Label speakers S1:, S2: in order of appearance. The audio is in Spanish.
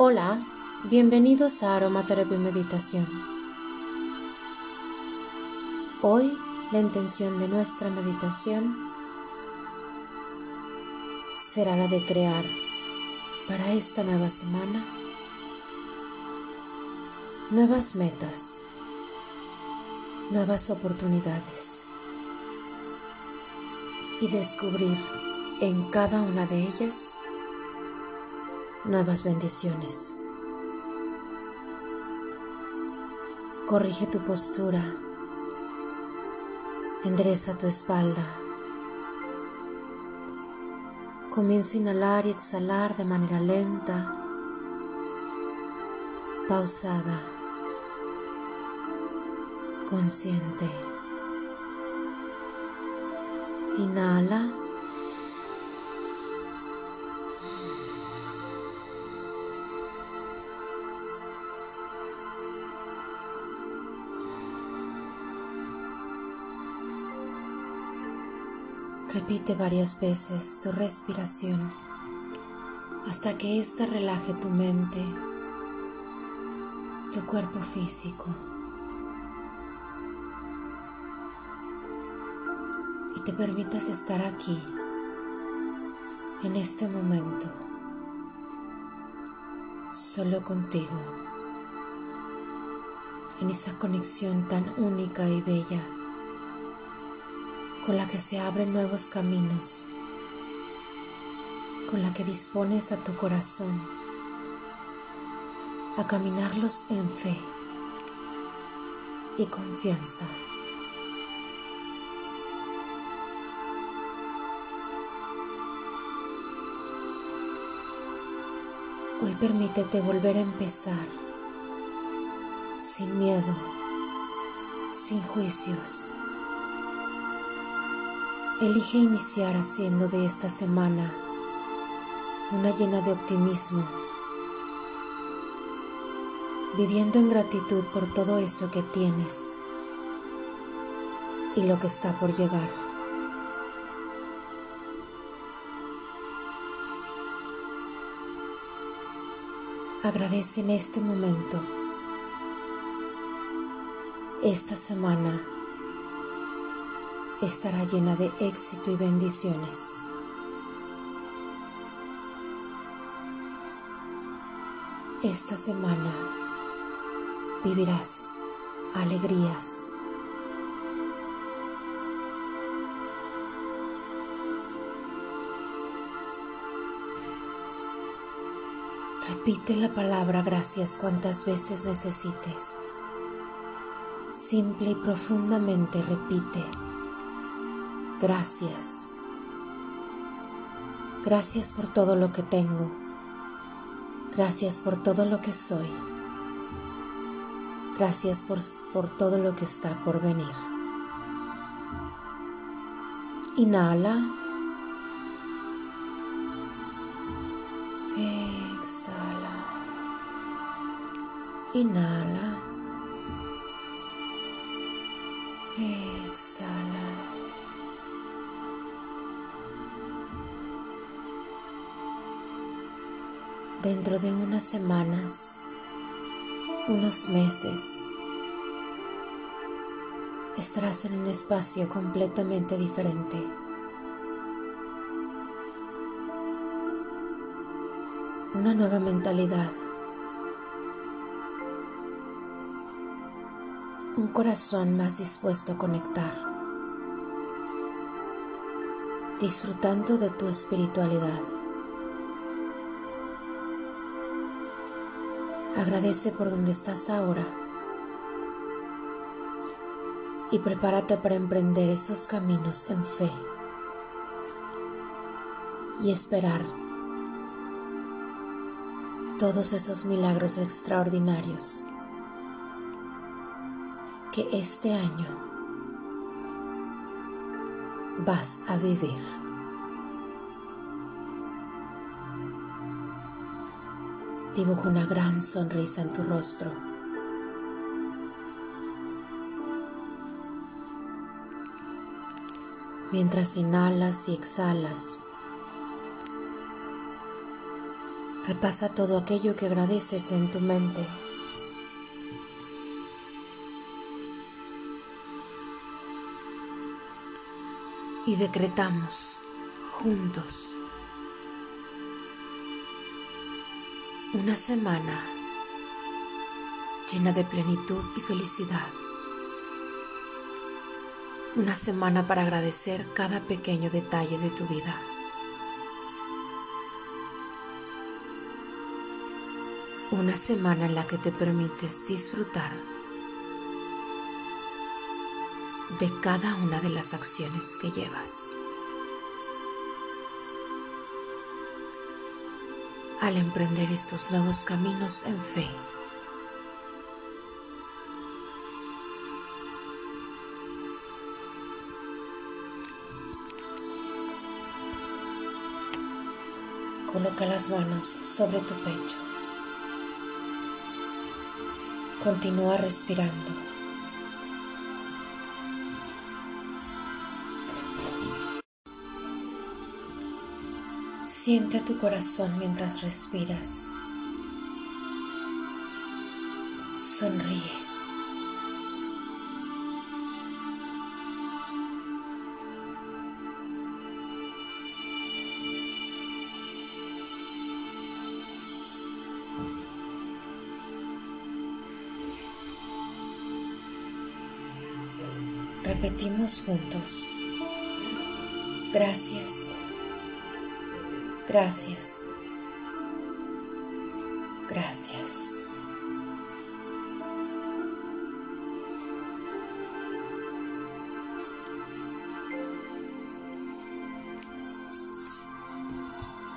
S1: Hola, bienvenidos a Aromaterapia Meditación. Hoy la intención de nuestra meditación será la de crear para esta nueva semana nuevas metas, nuevas oportunidades y descubrir en cada una de ellas nuevas bendiciones. Corrige tu postura, endereza tu espalda. Comienza a inhalar y exhalar de manera lenta, pausada, consciente. Inhala. Repite varias veces tu respiración hasta que ésta relaje tu mente, tu cuerpo físico. Y te permitas estar aquí, en este momento, solo contigo, en esa conexión tan única y bella con la que se abren nuevos caminos, con la que dispones a tu corazón a caminarlos en fe y confianza. Hoy permítete volver a empezar sin miedo, sin juicios Elige iniciar haciendo de esta semana una llena de optimismo, viviendo en gratitud por todo eso que tienes y lo que está por llegar. Agradece en este momento, esta semana, estará llena de éxito y bendiciones. Esta semana vivirás alegrías. Repite la palabra gracias cuantas veces necesites. Simple y profundamente repite. Gracias. Gracias por todo lo que tengo. Gracias por todo lo que soy. Gracias por, por todo lo que está por venir. Inhala. Exhala. Inhala. Exhala. Dentro de unas semanas, unos meses, estarás en un espacio completamente diferente. Una nueva mentalidad. Un corazón más dispuesto a conectar. Disfrutando de tu espiritualidad. Agradece por donde estás ahora y prepárate para emprender esos caminos en fe y esperar todos esos milagros extraordinarios que este año vas a vivir. Dibuja una gran sonrisa en tu rostro. Mientras inhalas y exhalas, Repasa todo aquello que agradeces en tu mente. Y decretamos juntos una semana llena de plenitud y felicidad. Una semana para agradecer cada pequeño detalle de tu vida. Una semana en la que te permites disfrutar de cada una de las acciones que llevas. Al emprender estos nuevos caminos en fe, Coloca las manos sobre tu pecho. Continúa respirando. Siente tu corazón mientras respiras. Sonríe. Repetimos juntos. Gracias. Gracias. Gracias.